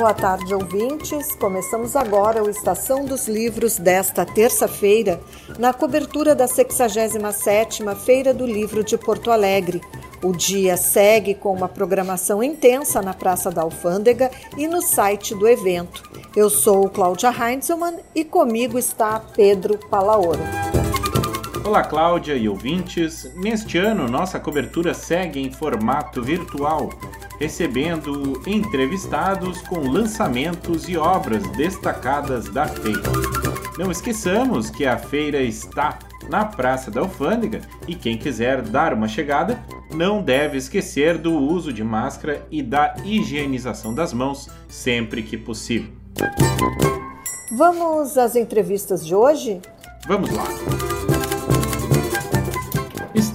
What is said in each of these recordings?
Boa tarde, ouvintes. Começamos agora o Estação dos Livros desta terça-feira, na cobertura da 67ª Feira do Livro de Porto Alegre. O dia segue com uma programação intensa na Praça da Alfândega e no site do evento. Eu sou Cláudia Heinzelmann e comigo está Pedro Palaoro. Olá, Cláudia e ouvintes. Neste ano, nossa cobertura segue em formato virtual recebendo entrevistados com lançamentos e obras destacadas da feira. Não esqueçamos que a feira está na Praça da Alfândega e quem quiser dar uma chegada não deve esquecer do uso de máscara e da higienização das mãos sempre que possível. Vamos às entrevistas de hoje? Vamos lá!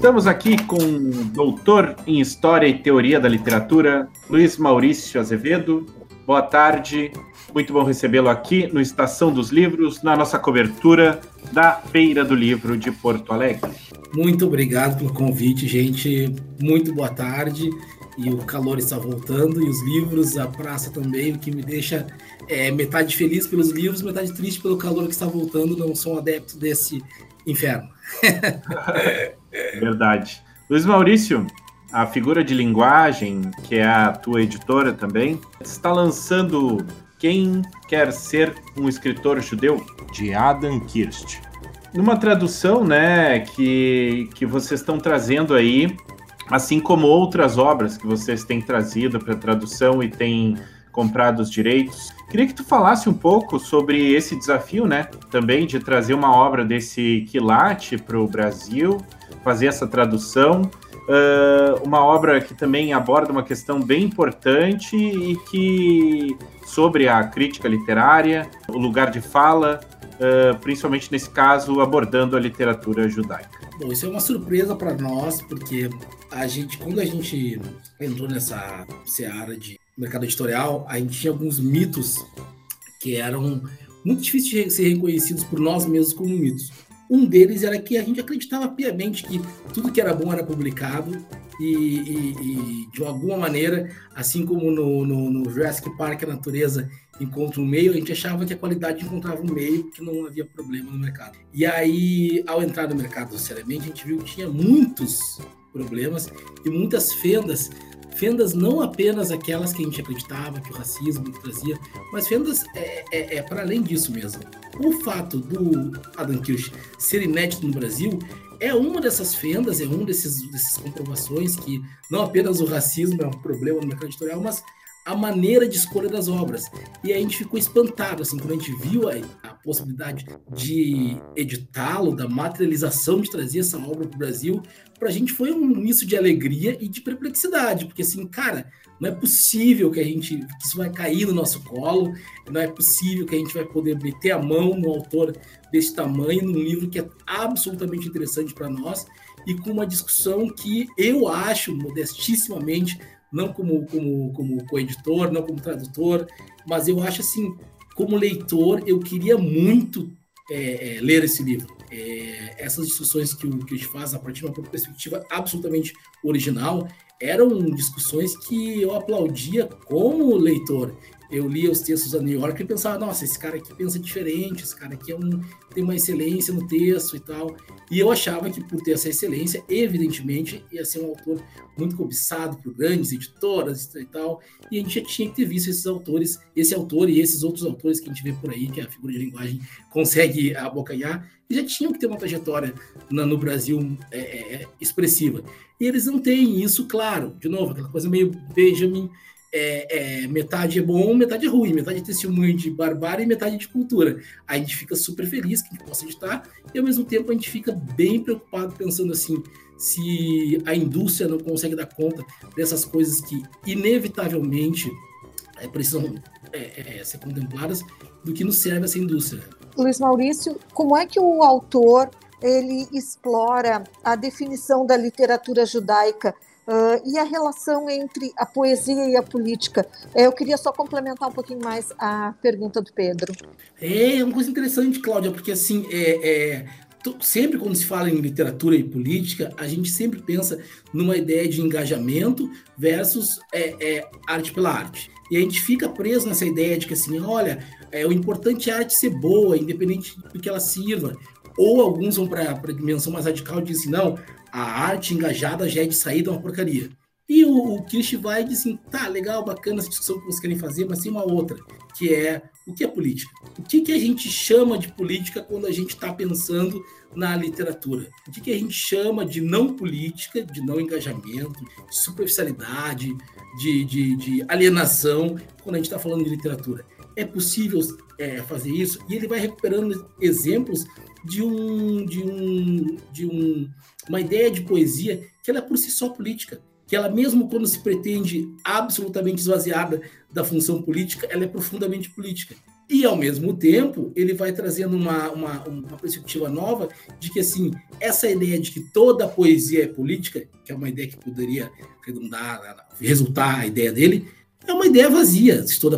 Estamos aqui com o doutor em História e Teoria da Literatura, Luiz Maurício Azevedo. Boa tarde, muito bom recebê-lo aqui no Estação dos Livros, na nossa cobertura da Feira do Livro de Porto Alegre. Muito obrigado pelo convite, gente. Muito boa tarde. E o calor está voltando, e os livros, a praça também, o que me deixa é, metade feliz pelos livros, metade triste pelo calor que está voltando. Não sou um adepto desse inferno. Verdade. Luiz Maurício, a figura de linguagem, que é a tua editora também, está lançando Quem Quer Ser um Escritor Judeu? De Adam Kirst. Numa tradução, né, que, que vocês estão trazendo aí, assim como outras obras que vocês têm trazido para tradução e têm comprado os direitos. Queria que tu falasse um pouco sobre esse desafio, né, também de trazer uma obra desse quilate para o Brasil fazer essa tradução. Uh, uma obra que também aborda uma questão bem importante e que sobre a crítica literária, o lugar de fala, uh, principalmente nesse caso abordando a literatura judaica. Bom, isso é uma surpresa para nós porque a gente, quando a gente entrou nessa seara de mercado editorial, a gente tinha alguns mitos que eram muito difíceis de ser reconhecidos por nós mesmos como mitos. Um deles era que a gente acreditava piamente que tudo que era bom era publicado e, e, e de alguma maneira, assim como no, no, no, Jurassic Park a natureza encontra um meio, a gente achava que a qualidade encontrava um meio, que não havia problema no mercado. E aí, ao entrar no mercado seriamente, a gente viu que tinha muitos problemas e muitas fendas fendas não apenas aquelas que a gente acreditava que o racismo trazia, mas fendas é, é, é para além disso mesmo. O fato do Adam Kirsch ser inédito no Brasil é uma dessas fendas, é um desses, desses comprovações que não apenas o racismo é um problema no mercado editorial, mas a maneira de escolha das obras. E a gente ficou espantado, assim, quando a gente viu a, a possibilidade de editá-lo, da materialização de trazer essa obra para o Brasil, para a gente foi um misto de alegria e de perplexidade, porque assim, cara, não é possível que a gente que isso vai cair no nosso colo, não é possível que a gente vai poder meter a mão no autor desse tamanho, num livro que é absolutamente interessante para nós e com uma discussão que eu acho modestissimamente não como, como, como co-editor, não como tradutor, mas eu acho assim, como leitor, eu queria muito é, é, ler esse livro. É, essas discussões que o, que a gente faz a partir de uma perspectiva absolutamente original eram discussões que eu aplaudia como leitor eu lia os textos da New York e pensava, nossa, esse cara aqui pensa diferente, esse cara aqui é um, tem uma excelência no texto e tal. E eu achava que por ter essa excelência, evidentemente, ia ser um autor muito cobiçado por grandes editoras e tal. E a gente já tinha que ter visto esses autores, esse autor e esses outros autores que a gente vê por aí, que a figura de linguagem consegue abocanhar, e já tinham que ter uma trajetória na, no Brasil é, é, é expressiva. E eles não têm isso, claro. De novo, aquela coisa meio Benjamin é, é, metade é bom, metade é ruim, metade é testemunho de barbárie e metade de cultura. Aí a gente fica super feliz que a gente possa editar, e ao mesmo tempo a gente fica bem preocupado pensando assim, se a indústria não consegue dar conta dessas coisas que inevitavelmente é, precisam é, é, ser contempladas, do que nos serve essa indústria. Luiz Maurício, como é que o autor ele explora a definição da literatura judaica Uh, e a relação entre a poesia e a política? Eu queria só complementar um pouquinho mais a pergunta do Pedro. É, é uma coisa interessante, Cláudia, porque assim, é, é sempre quando se fala em literatura e política, a gente sempre pensa numa ideia de engajamento versus é, é, arte pela arte. E a gente fica preso nessa ideia de que assim, olha, é, o importante é a arte ser boa, independente do que ela sirva. Ou alguns vão para a dimensão mais radical e dizem não, a arte engajada já é de saída uma porcaria. E o, o Kirsch vai e diz assim, tá, legal, bacana essa discussão que vocês querem fazer, mas tem uma outra, que é o que é política? O que, que a gente chama de política quando a gente está pensando na literatura? O que, que a gente chama de não política, de não engajamento, de superficialidade, de, de, de alienação, quando a gente está falando de literatura? É possível é, fazer isso? E ele vai recuperando exemplos de um, de um, de um, uma ideia de poesia que ela é por si só política que ela mesmo quando se pretende absolutamente esvaziada da função política, ela é profundamente política. E, ao mesmo tempo, ele vai trazendo uma, uma, uma perspectiva nova de que, assim, essa ideia de que toda poesia é política, que é uma ideia que poderia redundar, resultar a ideia dele, é uma ideia vazia. Se toda,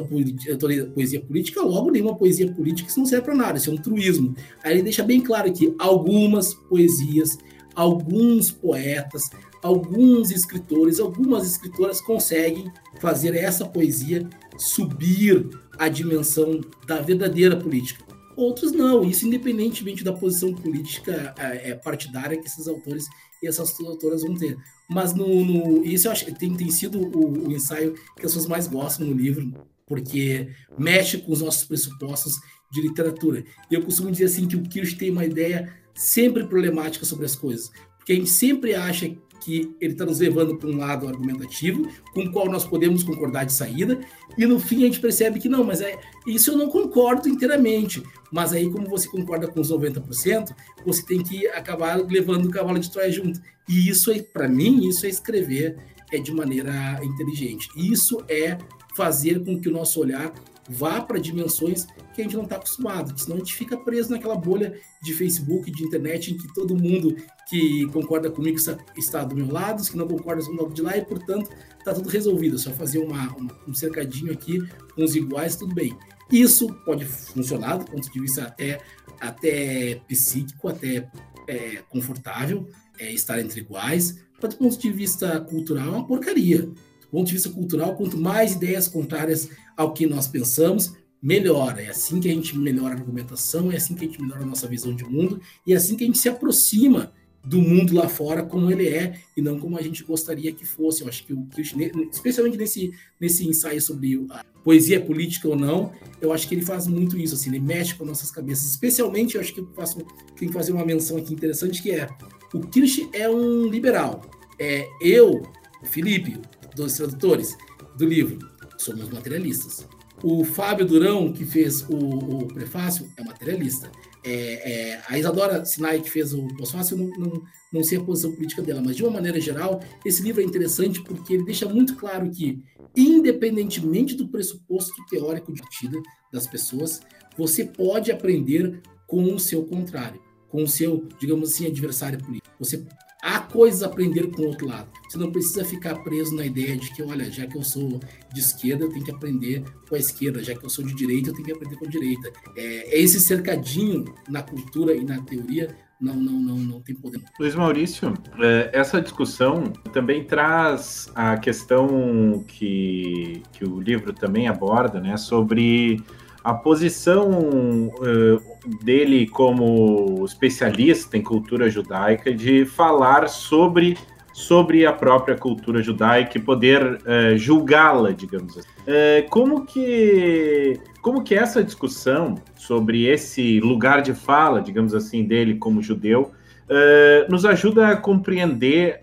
toda poesia política, logo nenhuma poesia política isso não serve para nada, isso é um truísmo. Aí ele deixa bem claro que algumas poesias, alguns poetas, alguns escritores, algumas escritoras conseguem fazer essa poesia subir a dimensão da verdadeira política. Outros não, isso independentemente da posição política é, partidária que esses autores e essas autoras vão ter. Mas no, no isso eu acho que tem, tem sido o, o ensaio que as pessoas mais gostam no livro, porque mexe com os nossos pressupostos de literatura. E eu costumo dizer assim que o Kirsch tem uma ideia sempre problemática sobre as coisas, porque a gente sempre acha que ele está nos levando para um lado argumentativo, com o qual nós podemos concordar de saída, e no fim a gente percebe que não, mas é isso eu não concordo inteiramente. Mas aí, como você concorda com os 90%, você tem que acabar levando o cavalo de Troia junto. E isso, é, para mim, isso é escrever é de maneira inteligente. Isso é fazer com que o nosso olhar vá para dimensões que a gente não está acostumado, senão a gente fica preso naquela bolha de Facebook, de internet, em que todo mundo que concorda comigo está do meu lado, os que não concordam estão do lado de lá, e portanto está tudo resolvido. É só fazer uma, um cercadinho aqui com os iguais, tudo bem. Isso pode funcionar do ponto de vista até, até psíquico, até é, confortável, é, estar entre iguais, mas do ponto de vista cultural é uma porcaria. Do ponto de vista cultural, quanto mais ideias contrárias ao que nós pensamos, melhora. É assim que a gente melhora a argumentação, é assim que a gente melhora a nossa visão de mundo, e é assim que a gente se aproxima do mundo lá fora como ele é e não como a gente gostaria que fosse. Eu acho que o Kirchner, especialmente nesse, nesse ensaio sobre poesia política ou não, eu acho que ele faz muito isso, assim, ele mexe com nossas cabeças. Especialmente, eu acho que eu faço, tenho que fazer uma menção aqui interessante que é o Kirsch é um liberal. É, eu, Felipe, dos tradutores do livro, somos materialistas. O Fábio Durão, que fez o, o prefácio, é materialista. É, é, a Isadora Sinai, que fez o pós-fácil, não, não, não sei a posição política dela, mas de uma maneira geral, esse livro é interessante porque ele deixa muito claro que, independentemente do pressuposto teórico de partida das pessoas, você pode aprender com o seu contrário, com o seu, digamos assim, adversário político. Você há coisas a aprender com o outro lado. Você não precisa ficar preso na ideia de que, olha, já que eu sou de esquerda, eu tenho que aprender com a esquerda, já que eu sou de direita, eu tenho que aprender com a direita. É, é esse cercadinho na cultura e na teoria não, não, não, não tem poder. Luiz Maurício, é, essa discussão também traz a questão que, que o livro também aborda, né, sobre a posição uh, dele como especialista em cultura judaica de falar sobre sobre a própria cultura judaica e poder uh, julgá-la, digamos assim. Uh, como que como que essa discussão sobre esse lugar de fala, digamos assim, dele como judeu, uh, nos ajuda a compreender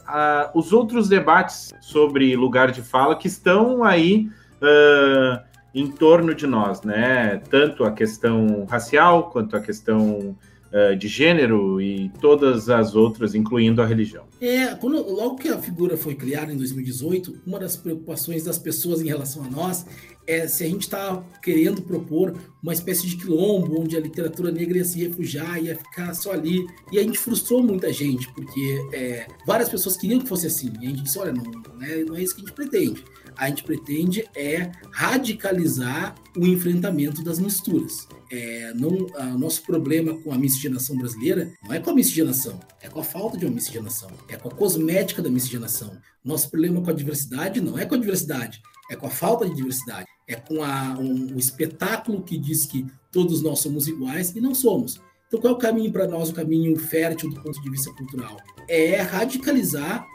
os outros debates sobre lugar de fala que estão aí em torno de nós, né? Tanto a questão racial quanto a questão uh, de gênero e todas as outras, incluindo a religião. É, quando, logo que a figura foi criada em 2018, uma das preocupações das pessoas em relação a nós é se a gente está querendo propor uma espécie de quilombo onde a literatura negra ia se refugiar, ia ficar só ali. E a gente frustrou muita gente, porque é, várias pessoas queriam que fosse assim. E a gente disse: olha, não, não, é, não é isso que a gente pretende a gente pretende é radicalizar o enfrentamento das misturas. É, não, o nosso problema com a miscigenação brasileira não é com a miscigenação, é com a falta de uma miscigenação, é com a cosmética da miscigenação. Nosso problema com a diversidade não é com a diversidade, é com a falta de diversidade, é com a, um, o espetáculo que diz que todos nós somos iguais e não somos. Então, qual é o caminho para nós, o caminho fértil do ponto de vista cultural? É radicalizar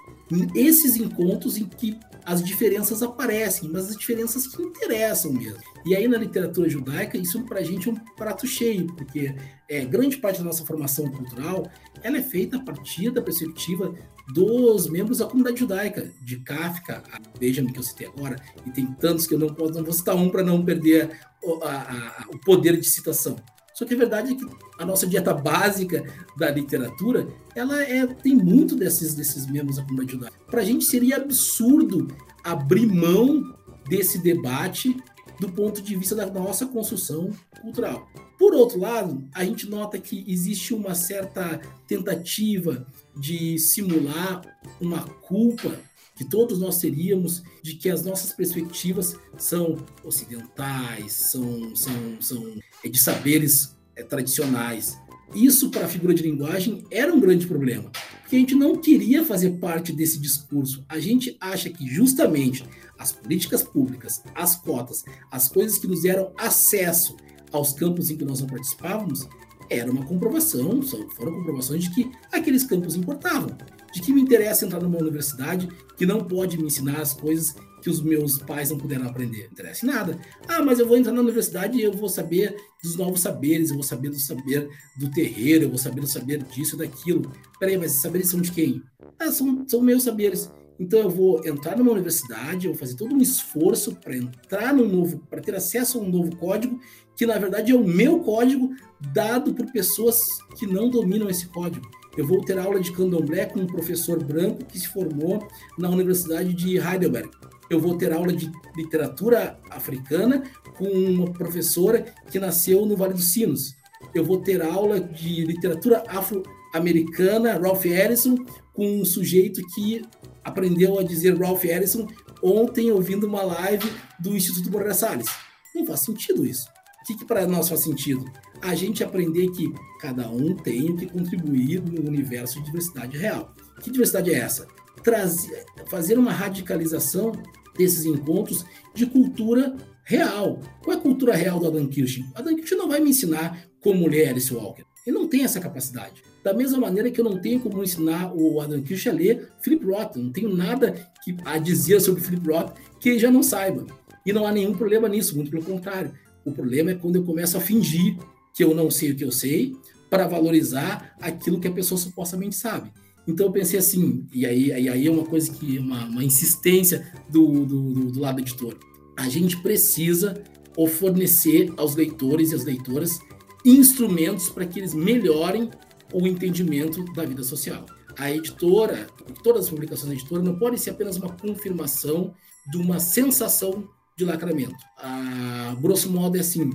esses encontros em que as diferenças aparecem, mas as diferenças que interessam mesmo. E aí na literatura judaica isso para a gente é um prato cheio, porque é, grande parte da nossa formação cultural ela é feita a partir da perspectiva dos membros da comunidade judaica, de Kafka, a Benjamin que eu citei agora, e tem tantos que eu não, posso, não vou citar um para não perder o, a, a, o poder de citação. Só que a verdade é que a nossa dieta básica da literatura, ela é, tem muito desses, desses membros da comunidade judaica. Para a gente seria absurdo abrir mão desse debate do ponto de vista da nossa construção cultural. Por outro lado, a gente nota que existe uma certa tentativa de simular uma culpa que todos nós teríamos de que as nossas perspectivas são ocidentais, são, são, são é, de saberes é, tradicionais. Isso, para a figura de linguagem, era um grande problema, porque a gente não queria fazer parte desse discurso. A gente acha que, justamente, as políticas públicas, as cotas, as coisas que nos deram acesso aos campos em que nós não participávamos, era uma comprovação, foram comprovações de que aqueles campos importavam. De que me interessa entrar numa universidade que não pode me ensinar as coisas que os meus pais não puderam aprender. Não interessa em nada. Ah, mas eu vou entrar na universidade e eu vou saber dos novos saberes, eu vou saber do saber do terreiro, eu vou saber do saber disso daquilo. Peraí, mas esses saberes são de quem? Ah, são, são meus saberes. Então eu vou entrar numa universidade, eu vou fazer todo um esforço para entrar no novo, para ter acesso a um novo código, que na verdade é o meu código dado por pessoas que não dominam esse código. Eu vou ter aula de candomblé com um professor branco que se formou na Universidade de Heidelberg. Eu vou ter aula de literatura africana com uma professora que nasceu no Vale dos Sinos. Eu vou ter aula de literatura afro-americana, Ralph Ellison, com um sujeito que aprendeu a dizer Ralph Ellison ontem ouvindo uma live do Instituto Moreira Salles. Não faz sentido isso. O que, que para nós faz sentido? A gente aprender que cada um tem que contribuir no universo de diversidade real. Que diversidade é essa? Trazer, fazer uma radicalização desses encontros de cultura real. Qual é a cultura real do Adam Kirsch? Adam Kirsch não vai me ensinar como ler Alice Walker. Ele não tem essa capacidade. Da mesma maneira que eu não tenho como ensinar o Adam Kirsch a ler Philip Roth. Não tenho nada que, a dizer sobre Philip Roth que ele já não saiba. E não há nenhum problema nisso, muito pelo contrário. O problema é quando eu começo a fingir que eu não sei o que eu sei para valorizar aquilo que a pessoa supostamente sabe. Então eu pensei assim, e aí, e aí é uma coisa que, uma, uma insistência do, do, do lado editor. A gente precisa fornecer aos leitores e às leitoras instrumentos para que eles melhorem o entendimento da vida social. A editora, todas as publicações da editora não podem ser apenas uma confirmação de uma sensação de lacramento. A grosso modo é assim: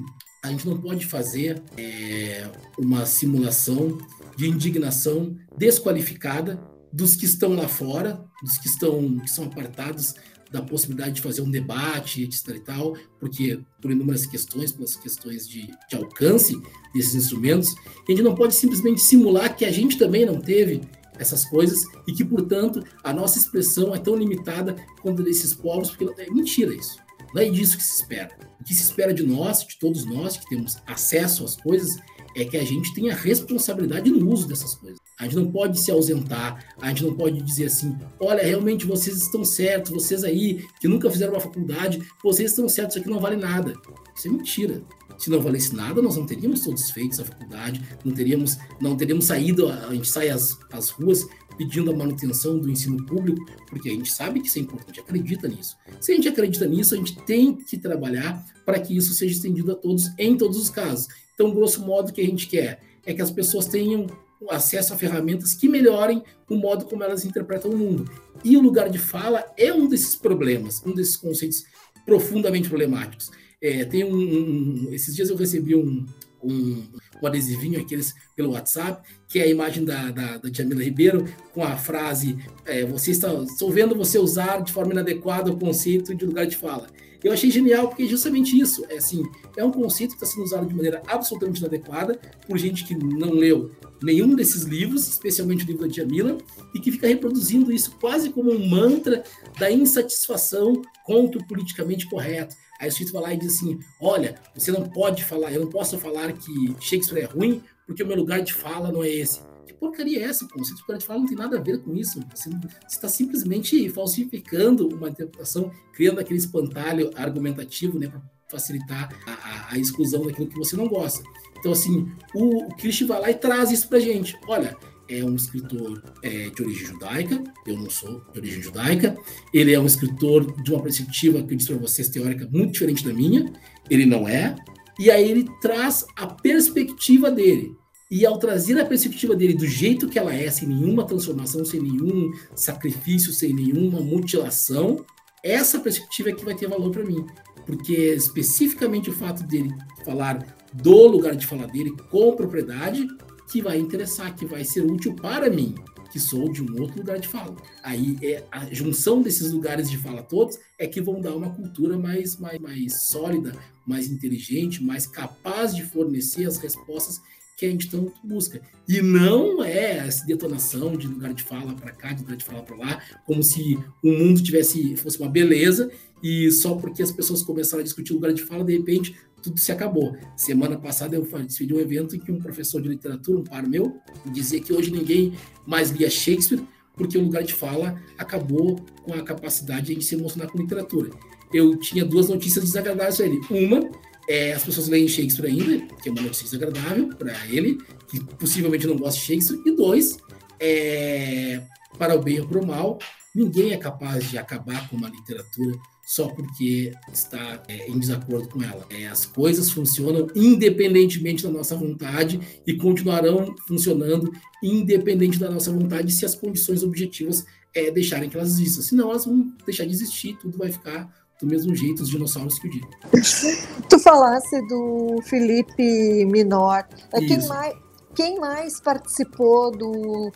a gente não pode fazer é, uma simulação de indignação desqualificada dos que estão lá fora, dos que estão que são apartados da possibilidade de fazer um debate, etc e tal, porque por inúmeras questões, pelas questões de, de alcance desses instrumentos, a gente não pode simplesmente simular que a gente também não teve essas coisas e que, portanto, a nossa expressão é tão limitada quanto desses povos, porque é mentira isso. Não é disso que se espera. O que se espera de nós, de todos nós que temos acesso às coisas, é que a gente tenha responsabilidade no uso dessas coisas. A gente não pode se ausentar, a gente não pode dizer assim: olha, realmente vocês estão certos, vocês aí que nunca fizeram uma faculdade, vocês estão certos, isso aqui não vale nada. Isso é mentira. Se não valesse nada, nós não teríamos todos feitos a faculdade, não teríamos, não teríamos saído, a gente sai às, às ruas pedindo a manutenção do ensino público, porque a gente sabe que isso é importante, acredita nisso. Se a gente acredita nisso, a gente tem que trabalhar para que isso seja estendido a todos, em todos os casos. Então, grosso modo, o que a gente quer é que as pessoas tenham acesso a ferramentas que melhorem o modo como elas interpretam o mundo. E o lugar de fala é um desses problemas, um desses conceitos profundamente problemáticos. É, tem um, um, esses dias eu recebi um, um, um adesivinho, aqueles pelo WhatsApp, que é a imagem da, da, da Jamila Ribeiro, com a frase: é, você está, Estou vendo você usar de forma inadequada o conceito de lugar de fala. Eu achei genial porque é justamente isso. É assim, é um conceito que está sendo usado de maneira absolutamente inadequada por gente que não leu nenhum desses livros, especialmente o livro da Jamila, e que fica reproduzindo isso quase como um mantra da insatisfação contra o politicamente correto. Aí o sujeito vai lá e diz assim: olha, você não pode falar, eu não posso falar que Shakespeare é ruim, porque o meu lugar de fala não é esse. Que porcaria é essa? O conceito de lugar de fala não tem nada a ver com isso. Você está simplesmente falsificando uma interpretação, criando aquele espantalho argumentativo né, para facilitar a, a, a, exclusão daquilo que você não gosta. Então, assim, o, o Christian vai lá e traz isso para gente. Olha, é um escritor é, de origem judaica, eu não sou de origem judaica. Ele é um escritor de uma perspectiva, que eu disse para vocês, teórica muito diferente da minha. Ele não é. E aí ele traz a perspectiva dele. E ao trazer a perspectiva dele do jeito que ela é, sem nenhuma transformação, sem nenhum sacrifício, sem nenhuma mutilação, essa perspectiva é que vai ter valor para mim. Porque especificamente o fato dele falar do lugar de fala dele com propriedade que vai interessar, que vai ser útil para mim, que sou de um outro lugar de fala. Aí é a junção desses lugares de fala todos é que vão dar uma cultura mais, mais, mais sólida, mais inteligente, mais capaz de fornecer as respostas que a gente tanto busca. E não é essa detonação de lugar de fala para cá, de lugar de fala para lá, como se o mundo tivesse fosse uma beleza e só porque as pessoas começaram a discutir lugar de fala, de repente tudo se acabou. Semana passada eu fiz um evento em que um professor de literatura, um par meu, dizia que hoje ninguém mais lia Shakespeare porque o lugar de fala acabou com a capacidade de se emocionar com literatura. Eu tinha duas notícias desagradáveis para ele. Uma, é, as pessoas leem Shakespeare ainda, que é uma notícia desagradável para ele, que possivelmente não gosta de Shakespeare. E dois, é, para o bem ou para o mal, ninguém é capaz de acabar com uma literatura só porque está é, em desacordo com ela. É, as coisas funcionam independentemente da nossa vontade e continuarão funcionando independente da nossa vontade se as condições objetivas é, deixarem que elas existam. Senão elas vão deixar de existir, tudo vai ficar do mesmo jeito os dinossauros que o dia. tu falasse do Felipe Minor. Quem mais, quem mais participou do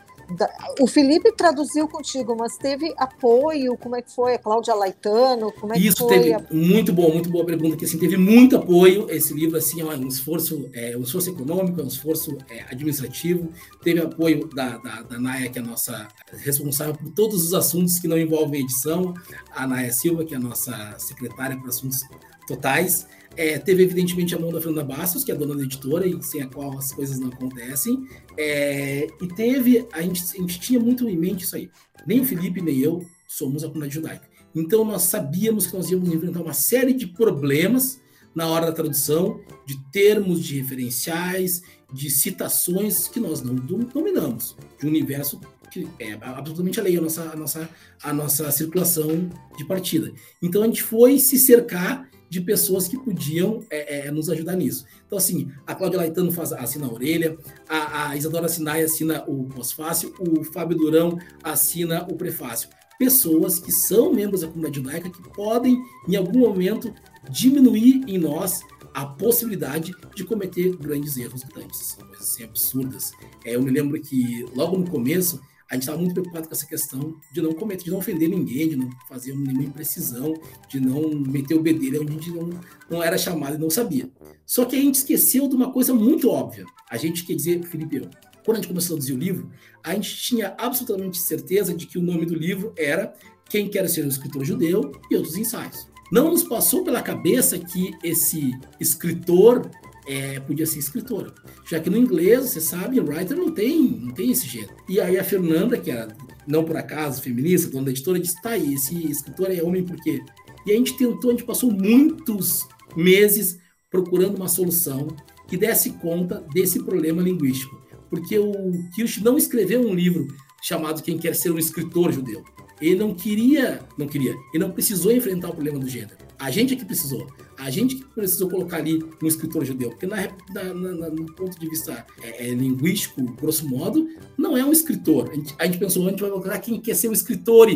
o Felipe traduziu contigo, mas teve apoio? Como é que foi? A Cláudia Laitano? Como é Isso que foi? teve a... muito bom, muito boa pergunta. Que assim teve muito apoio. Esse livro assim é um esforço, é um esforço econômico, é um esforço é, administrativo. Teve apoio da, da, da Naya, que é a nossa responsável por todos os assuntos que não envolvem edição. A Naya Silva, que é a nossa secretária para assuntos totais. É, teve, evidentemente, a mão da Fernanda Bastos, que é a dona da editora e sem a qual as coisas não acontecem. É, e teve, a gente, a gente tinha muito em mente isso aí. Nem o Felipe, nem eu somos a comunidade judaica. Então, nós sabíamos que nós íamos enfrentar uma série de problemas na hora da tradução, de termos, de referenciais, de citações que nós não dominamos, de um universo que é absolutamente alheio à nossa, à nossa, à nossa circulação de partida. Então, a gente foi se cercar de pessoas que podiam é, é, nos ajudar nisso. Então, assim, a Cláudia Laitano faz, assina a orelha, a, a Isadora Sinai assina o pós-fácil, o Fábio Durão assina o prefácio. Pessoas que são membros da comunidade judaica que podem, em algum momento, diminuir em nós a possibilidade de cometer grandes erros grandes, coisas assim absurdas. É, eu me lembro que logo no começo a gente estava muito preocupado com essa questão de não cometer, de não ofender ninguém, de não fazer nenhuma imprecisão, de não meter o bedelho onde a gente não, não era chamado e não sabia. Só que a gente esqueceu de uma coisa muito óbvia. A gente quer dizer, Felipe, quando a gente começou a traduzir o livro, a gente tinha absolutamente certeza de que o nome do livro era Quem Quer Ser um Escritor Judeu e Outros Ensaios. Não nos passou pela cabeça que esse escritor é, podia ser escritora. Já que no inglês, você sabe, writer não tem, não tem esse gênero. E aí a Fernanda, que era, não por acaso, feminista, dona da editora, disse, tá aí, esse escritor é homem por quê? E a gente tentou, a gente passou muitos meses procurando uma solução que desse conta desse problema linguístico. Porque o Kirsch não escreveu um livro chamado Quem Quer Ser um Escritor Judeu. Ele não queria, não queria, ele não precisou enfrentar o problema do gênero. A gente que precisou. A gente que precisou colocar ali um escritor judeu. Porque, na, na, na, no ponto de vista é, é, linguístico, grosso modo, não é um escritor. A gente, a gente pensou, a gente vai colocar quem quer ser um escritor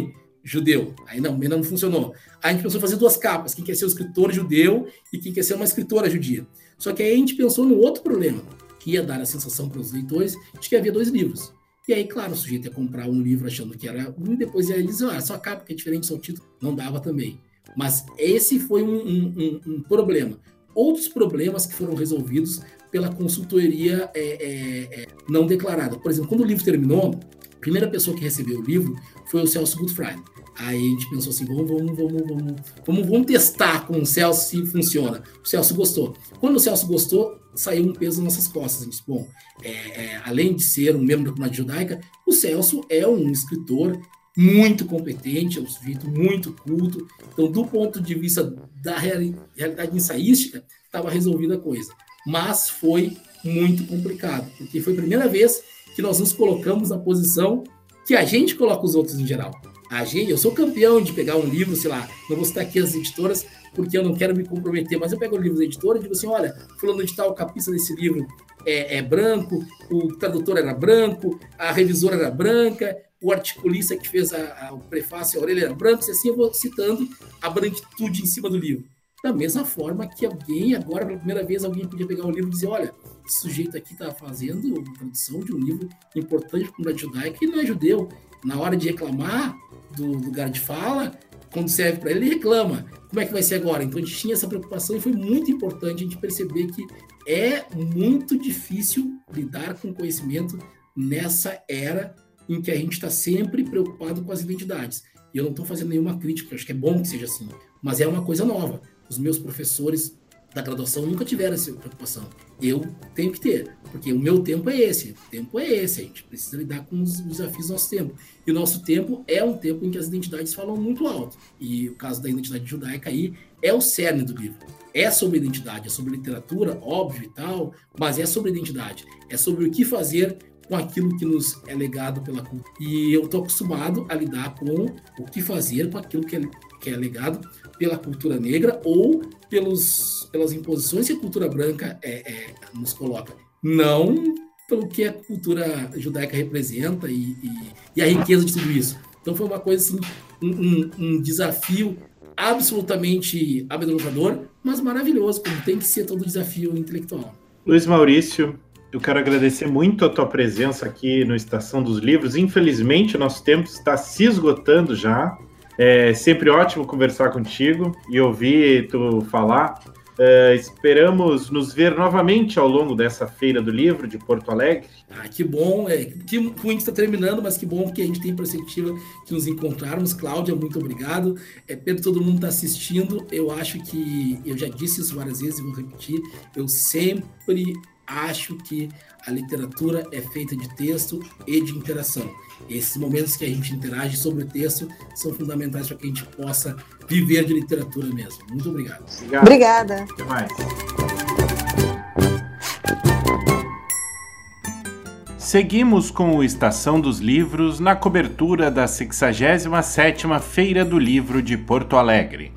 judeu. Aí não, não funcionou. A gente pensou fazer duas capas: quem quer ser um escritor judeu e quem quer ser uma escritora judia. Só que aí a gente pensou no outro problema, que ia dar a sensação para os leitores de que havia dois livros. E aí, claro, o sujeito ia comprar um livro achando que era um, e depois ia dizer, ah, só capa que é diferente, só o título. Não dava também. Mas esse foi um, um, um, problema. Outros problemas que foram resolvidos pela consultoria é, é, é, não declarada. Por exemplo, quando o livro terminou, a primeira pessoa que recebeu o livro foi o Celso Goodfried. Aí a gente pensou assim, vamos, vamos, vamos, vamos, vamos, vamos testar com o Celso se funciona. O Celso gostou. Quando o Celso gostou, saiu um peso nas nossas costas. A gente bom, é, é, além de ser um membro da comunidade judaica, o Celso é um escritor muito competente, é um sujeito muito culto. Então, do ponto de vista da realidade ensaística, estava resolvida a coisa. Mas foi muito complicado, porque foi a primeira vez que nós nos colocamos na posição que a gente coloca os outros em geral. A gente, eu sou campeão de pegar um livro, sei lá, não vou citar aqui as editoras, porque eu não quero me comprometer, mas eu pego o livro da editora e digo assim: olha, fulano de tal, o capista desse livro é, é, branco, o tradutor era branco, a revisora era branca, o articulista que fez a, a, o prefácio, a orelha era branco, e assim eu vou citando a branquitude em cima do livro. Da mesma forma que alguém, agora pela primeira vez, alguém podia pegar um livro e dizer: olha, esse sujeito aqui está fazendo a tradução de um livro importante para a comunidade judaica e não é judeu. Na hora de reclamar do lugar de fala, quando serve para ele, ele reclama. Como é que vai ser agora? Então a gente tinha essa preocupação e foi muito importante a gente perceber que é muito difícil lidar com conhecimento nessa era em que a gente está sempre preocupado com as identidades. E eu não estou fazendo nenhuma crítica, acho que é bom que seja assim, mas é uma coisa nova. Os meus professores da graduação nunca tiveram essa preocupação. Eu tenho que ter, porque o meu tempo é esse, o tempo é esse, a gente precisa lidar com os desafios do nosso tempo. E o nosso tempo é um tempo em que as identidades falam muito alto. E o caso da identidade judaica aí é o cerne do livro. É sobre identidade, é sobre literatura, óbvio e tal, mas é sobre identidade. É sobre o que fazer com aquilo que nos é legado pela cultura. E eu estou acostumado a lidar com o que fazer com aquilo que é, que é legado pela cultura negra ou pelos, pelas imposições que a cultura branca é, é, nos coloca. Não pelo que a cultura judaica representa e, e, e, a riqueza de tudo isso. Então foi uma coisa assim, um, um, desafio absolutamente amedrontador, mas maravilhoso, como tem que ser todo desafio intelectual. Luiz Maurício, eu quero agradecer muito a tua presença aqui no Estação dos Livros. Infelizmente, nosso tempo está se esgotando já. É sempre ótimo conversar contigo e ouvir tu falar. Uh, esperamos nos ver novamente ao longo dessa feira do livro de Porto Alegre. Ah, que bom, é, que ruim que está terminando, mas que bom que a gente tem perspectiva de nos encontrarmos. Cláudia, muito obrigado. É, Pedro, todo mundo está assistindo. Eu acho que, eu já disse isso várias vezes e vou repetir, eu sempre acho que a literatura é feita de texto e de interação. Esses momentos que a gente interage sobre o texto são fundamentais para que a gente possa viver de literatura mesmo. Muito obrigado. obrigado. Obrigada. Até mais. Seguimos com o Estação dos Livros na cobertura da 67ª Feira do Livro de Porto Alegre.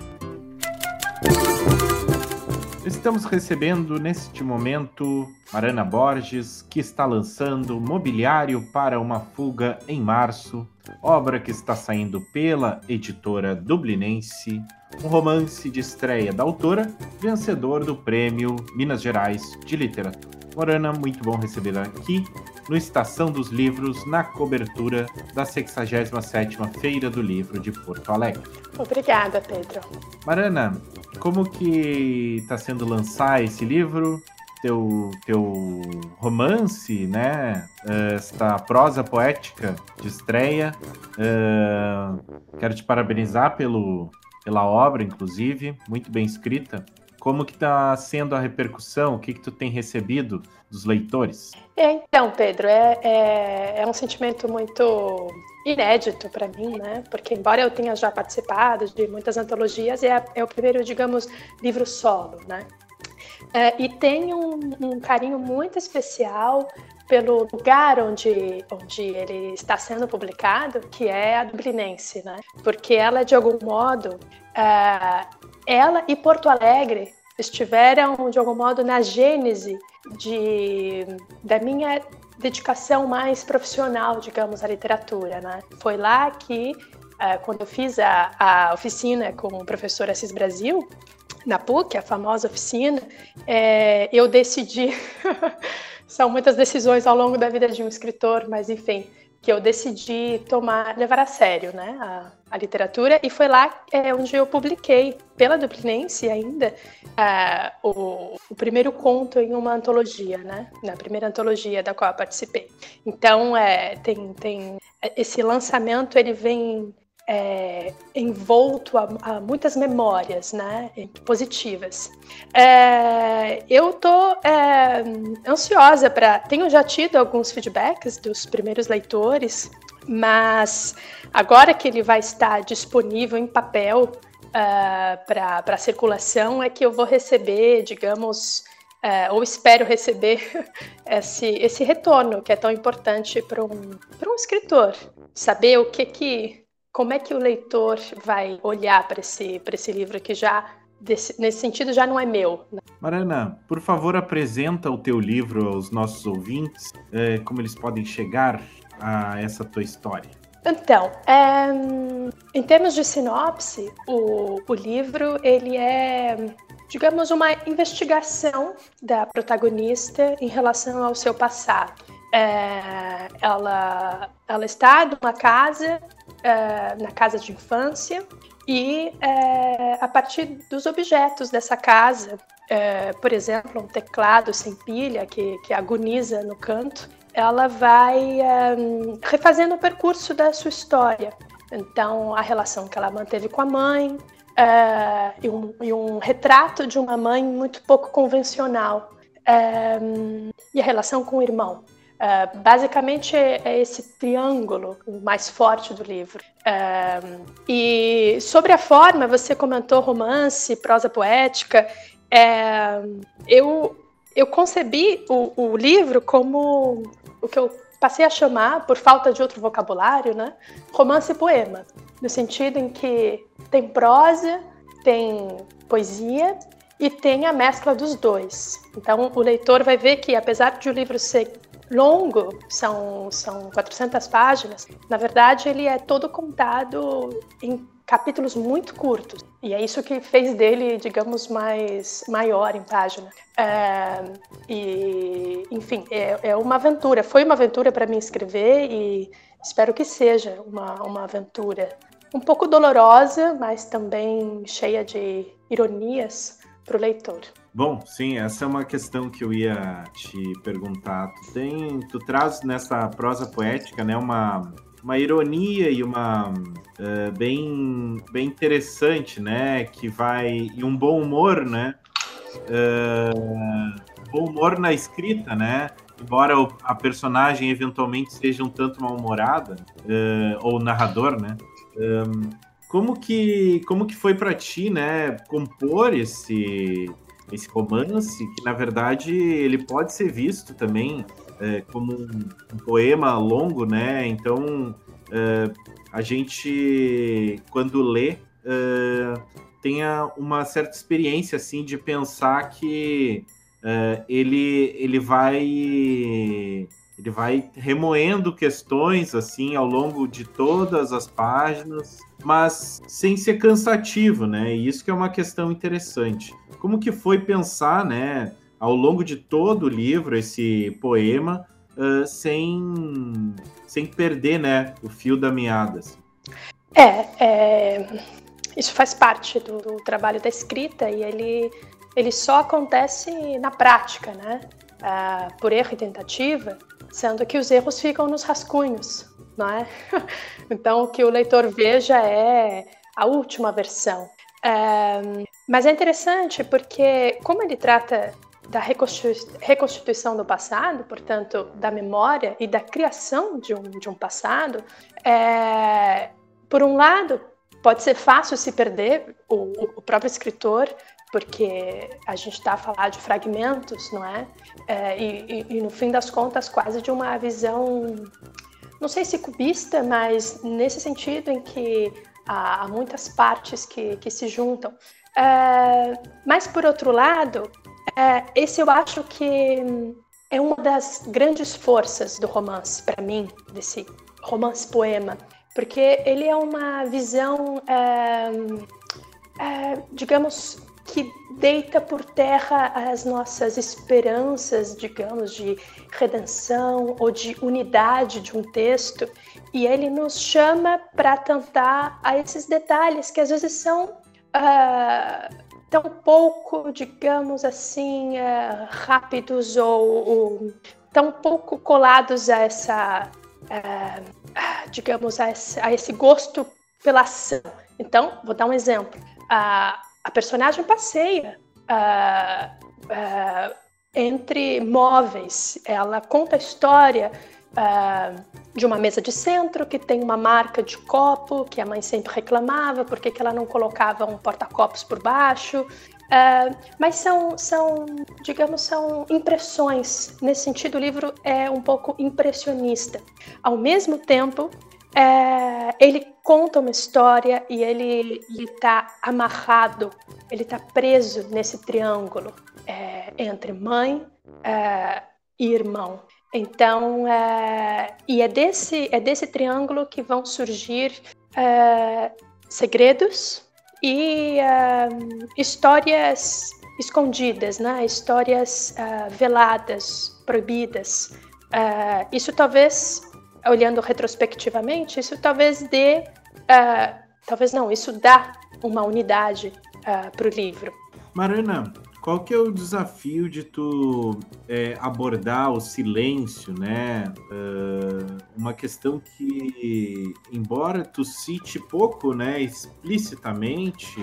Estamos recebendo neste momento Marana Borges, que está lançando Mobiliário para uma Fuga em Março, obra que está saindo pela editora dublinense, um romance de estreia da autora, vencedor do Prêmio Minas Gerais de Literatura. Morana, muito bom recebê-la aqui no Estação dos Livros, na cobertura da 67ª Feira do Livro de Porto Alegre. Obrigada, Pedro. Marana, como que está sendo lançar esse livro? Teu, teu romance, né? Esta prosa poética de estreia. Uh, quero te parabenizar pelo, pela obra, inclusive, muito bem escrita. Como que está sendo a repercussão? O que, que tu tem recebido dos leitores? É, então, Pedro, é, é, é um sentimento muito inédito para mim, né? Porque embora eu tenha já participado de muitas antologias, é, é o primeiro, digamos, livro solo, né? É, e tem um, um, carinho muito especial pelo lugar onde, onde ele está sendo publicado, que é a Dublinense, né? Porque ela, de algum modo, é, ela e Porto Alegre estiveram, de algum modo, na gênese de, da minha dedicação mais profissional, digamos, à literatura, né? Foi lá que, uh, quando eu fiz a, a, oficina com o professor Assis Brasil, na PUC, a famosa oficina, é, eu decidi. São muitas decisões ao longo da vida de um escritor, mas enfim, que eu decidi tomar, levar a sério, né, a, a literatura, e foi lá é, onde eu publiquei, pela Duplinense ainda, é, o, o, primeiro conto em uma antologia, né, na primeira antologia da qual eu participei. Então, é, tem, tem esse lançamento, ele vem é, envolto a, a, muitas memórias, né, positivas. É, eu tô é, ansiosa para, tenho já tido alguns feedbacks dos primeiros leitores, mas agora que ele vai estar disponível em papel uh, para circulação, é que eu vou receber, digamos, uh, ou espero receber esse, esse retorno que é tão importante para um, um escritor, saber o que que como é que o leitor vai olhar para esse, esse livro que já, desse, nesse sentido, já não é meu? Né? Mariana, por favor, apresenta o teu livro aos nossos ouvintes, é, como eles podem chegar a essa tua história. Então, é, em termos de sinopse, o, o livro ele é, digamos, uma investigação da protagonista em relação ao seu passado. É, ela, ela está numa casa uh, na casa de infância e uh, a partir dos objetos dessa casa, uh, por exemplo, um teclado sem pilha que, que agoniza no canto, ela vai um, refazendo o percurso da sua história. Então, a relação que ela manteve com a mãe, e um, e, um, retrato de uma mãe muito pouco convencional, um, e a relação com o irmão. Uh, basicamente é, é esse triângulo mais forte do livro. Uh, e sobre a forma, você comentou romance, prosa poética. É, eu, eu concebi o, o, livro como o que eu passei a chamar, por falta de outro vocabulário, né, romance e poema, no sentido em que tem prosa, tem poesia e tem a mescla dos dois. Então o leitor vai ver que, apesar de o livro ser longo, são, são 400 páginas, na verdade ele é todo contado em capítulos muito curtos. E é isso que fez dele, digamos, mais maior em página. É, e, enfim, é, é, uma aventura. Foi uma aventura para mim escrever e espero que seja uma, uma aventura um pouco dolorosa, mas também cheia de ironias para o leitor. Bom, sim, essa é uma questão que eu ia te perguntar. Tu tem, tu traz nessa prosa poética, né, uma, uma ironia e uma uh, bem, bem interessante, né, que vai e um bom humor, né, uh, bom humor na escrita, né, embora a personagem eventualmente seja um tanto mal-humorada uh, ou narrador, né, um, como que como que foi para ti, né, compor esse esse romance, que na verdade ele pode ser visto também é, como um, um, poema longo, né? Então é, a gente, quando lê, é, tenha uma certa experiência assim de pensar que é, ele, ele vai ele vai remoendo questões assim ao longo de todas as páginas, mas sem ser cansativo, né? E isso que é uma questão interessante. Como que foi pensar, né, ao longo de todo o livro esse poema uh, sem sem perder, né, o fio da meada? Assim? É, é, isso faz parte do, do trabalho da escrita e ele ele só acontece na prática, né? Uh, por erro e tentativa, sendo que os erros ficam nos rascunhos, não é? então, o que o leitor veja é a última versão. É, mas é interessante porque, como ele trata da reconstituição do passado, portanto, da memória e da criação de um, de um passado, é, por um lado, pode ser fácil se perder o, o próprio escritor porque a gente está a falar de fragmentos, não é? é e, e, e, no fim das contas, quase de uma visão, não sei se cubista, mas nesse sentido em que há, muitas partes que, que se juntam. É, mas, por outro lado, é, esse eu acho que é uma das grandes forças do romance, para mim, desse romance-poema, porque ele é uma visão, é, é, digamos, que deita por terra as nossas esperanças, digamos, de redenção ou de unidade de um texto, e ele nos chama para atentar a esses detalhes que às vezes são uh, tão pouco, digamos assim, uh, rápidos ou, ou, tão pouco colados a essa, uh, digamos, a esse, a esse, gosto pela ação. Então, vou dar um exemplo. A, a personagem passeia uh, entre móveis. Ela conta a história uh, de uma mesa de centro que tem uma marca de copo que a mãe sempre reclamava porque que ela não colocava um porta-copos por baixo. Uh, mas são, são, digamos, são impressões. Nesse sentido, o livro é um pouco impressionista. Ao mesmo tempo, é, ele conta uma história e ele está amarrado, ele está preso nesse triângulo é, entre mãe é, e irmão. Então, é, e é desse, é desse triângulo que vão surgir é, segredos e é, histórias escondidas, né? histórias é, veladas, proibidas. Isso talvez, olhando retrospectivamente, isso talvez dê, talvez não, isso dá uma unidade para o livro. Marana, qual que é o desafio de tu é, abordar o silêncio, né? Uh, uma questão que, embora tu cite pouco, né, explicitamente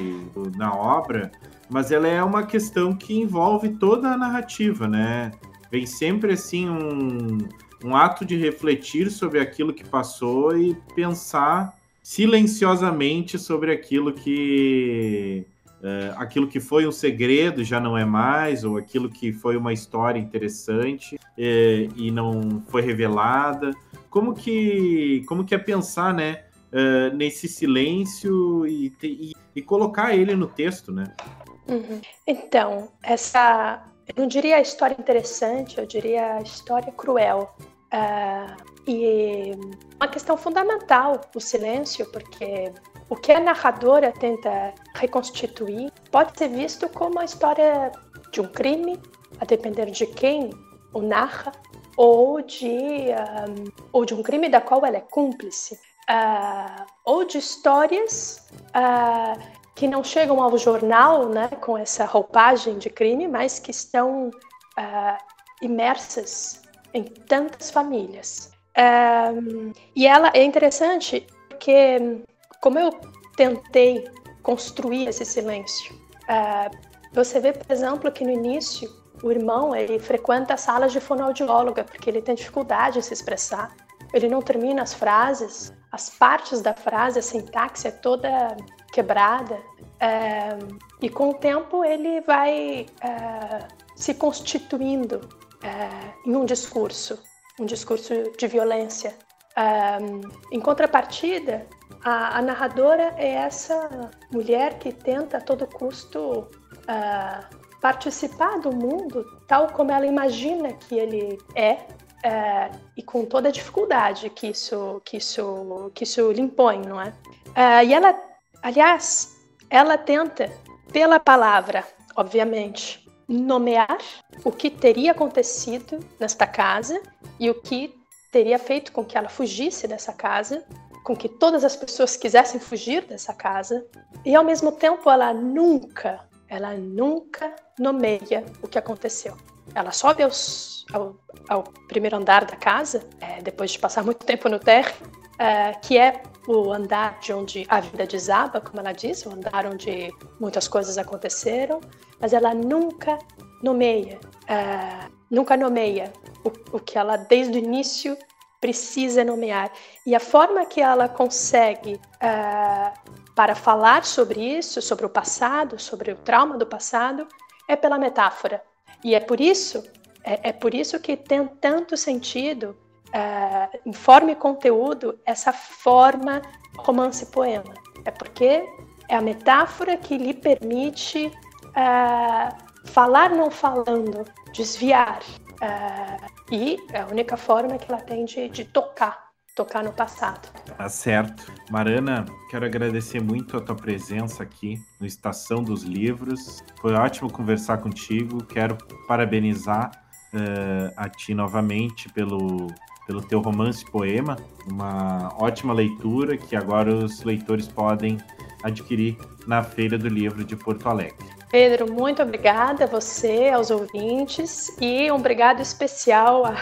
na obra, mas ela é uma questão que envolve toda a narrativa, né? Vem sempre assim um, um ato de refletir sobre aquilo que passou e pensar silenciosamente sobre aquilo que Uh, aquilo que foi um segredo já não é mais, ou aquilo que foi uma história interessante uh, e não foi revelada. Como que, como que é pensar, né, uh, nesse silêncio e, e, e, colocar ele no texto, né? Uhum. Então, essa, eu não diria a história interessante, eu diria a história cruel. E uma questão fundamental, o silêncio, porque o que a narradora tenta reconstituir pode ser visto como a história de um crime, a depender de quem o narra, ou de, um, ou de um crime da qual ela é cúmplice, uh, ou de histórias uh, que não chegam ao jornal né, com essa roupagem de crime, mas que estão uh, imersas em tantas famílias. E ela é interessante porque como eu tentei construir esse silêncio? Uh, você vê, por exemplo, que no início o irmão ele frequenta salas de fonoaudióloga porque ele tem dificuldade em se expressar. Ele não termina as frases, as partes da frase, a sintaxe é toda quebrada. E com o tempo ele vai uh, se constituindo em um discurso, um discurso de violência. em contrapartida, a, a, narradora é essa mulher que tenta a todo custo uh, participar do mundo tal como ela imagina que ele é uh, e com toda a dificuldade que isso que isso que isso lhe impõe, não é? Uh, e ela, aliás, ela tenta pela palavra, obviamente, nomear o que teria acontecido nesta casa e o que teria feito com que ela fugisse dessa casa com que todas as pessoas quisessem fugir dessa casa e ao mesmo tempo ela nunca, ela nunca nomeia o que aconteceu. Ela sobe aos, ao, ao, primeiro andar da casa, é, depois de passar muito tempo no térreo, é, que é o andar de onde a vida desaba, como ela diz, o andar onde muitas coisas aconteceram, mas ela nunca nomeia, é, nunca nomeia o, o que ela desde o início precisa nomear. E a forma que ela consegue uh, para falar sobre isso, sobre o passado, sobre o trauma do passado, é pela metáfora. E é por isso, é, é por isso que tem tanto sentido, uh, forma e conteúdo, essa forma romance-poema. É porque é a metáfora que lhe permite uh, falar não falando, desviar, Uh, e é a única forma que ela tem de, de tocar tocar no passado. Tá certo. Marana, quero agradecer muito a tua presença aqui no Estação dos Livros. Foi ótimo conversar contigo. Quero parabenizar uh, a ti novamente pelo, pelo teu romance poema. Uma ótima leitura que agora os leitores podem adquirir na Feira do Livro de Porto Alegre. Pedro, muito obrigada a você, aos ouvintes, e um obrigado especial a,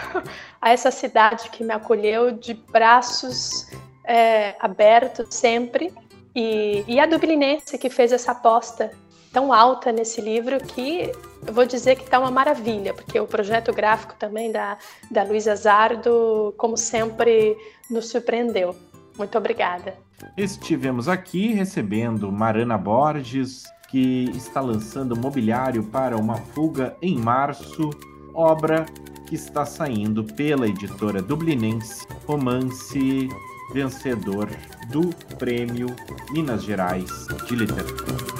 a essa cidade que me acolheu de braços é, abertos sempre, e, e a Dublinense que fez essa aposta tão alta nesse livro que eu vou dizer que está uma maravilha, porque o projeto gráfico também da, da Luísa Zardo, como sempre, nos surpreendeu. Muito obrigada. Estivemos aqui recebendo Marana Borges, que está lançando mobiliário para uma fuga em março, obra que está saindo pela editora dublinense, romance vencedor do Prêmio Minas Gerais de Literatura.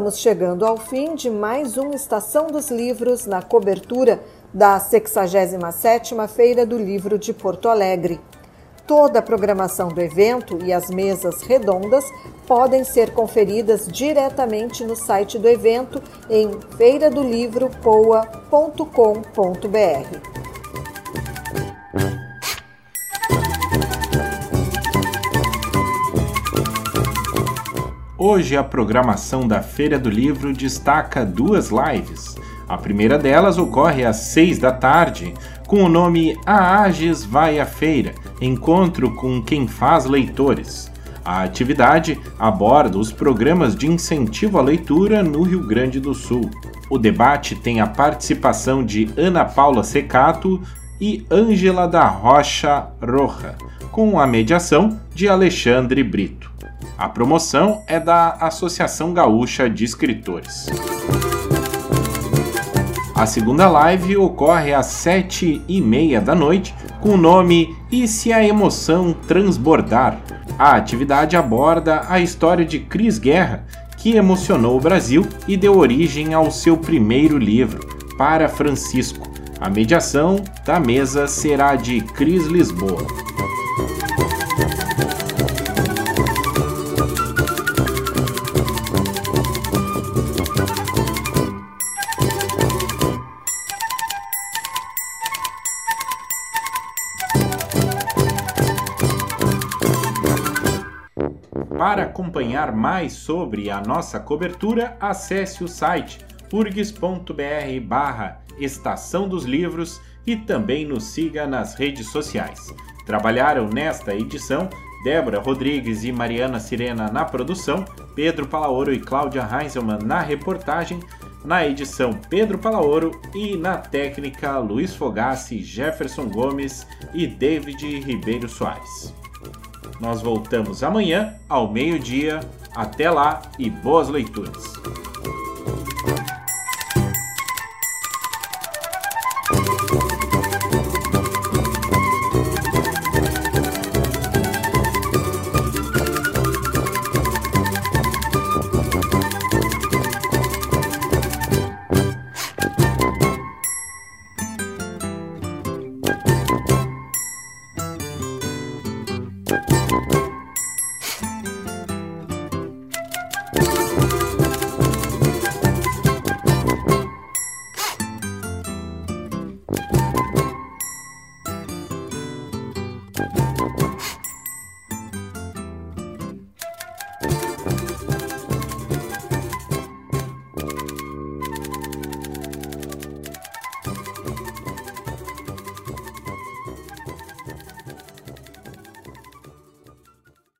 Estamos chegando ao fim de mais uma Estação dos Livros na cobertura da 67ª Feira do Livro de Porto Alegre. Toda a programação do evento e as mesas redondas podem ser conferidas diretamente no site do evento em feiradolivropoa.com.br. Hoje a programação da Feira do Livro destaca duas lives. A primeira delas ocorre às seis da tarde, com o nome A Ages Vai à Feira Encontro com quem faz leitores. A atividade aborda os programas de incentivo à leitura no Rio Grande do Sul. O debate tem a participação de Ana Paula Secato e Ângela da Rocha Roja, com a mediação de Alexandre Brito. A promoção é da Associação Gaúcha de Escritores. A segunda live ocorre às sete e meia da noite com o nome E se a emoção transbordar? A atividade aborda a história de Cris Guerra, que emocionou o Brasil e deu origem ao seu primeiro livro, Para Francisco. A mediação da mesa será de Cris Lisboa. Para acompanhar mais sobre a nossa cobertura, acesse o site urgs.br barra Estação dos Livros e também nos siga nas redes sociais. Trabalharam nesta edição Débora Rodrigues e Mariana Sirena na produção, Pedro Palaoro e Cláudia Heinzelmann na reportagem, na edição Pedro Palaoro e na técnica Luiz Fogassi, Jefferson Gomes e David Ribeiro Soares. Nós voltamos amanhã ao meio-dia. Até lá e boas leituras!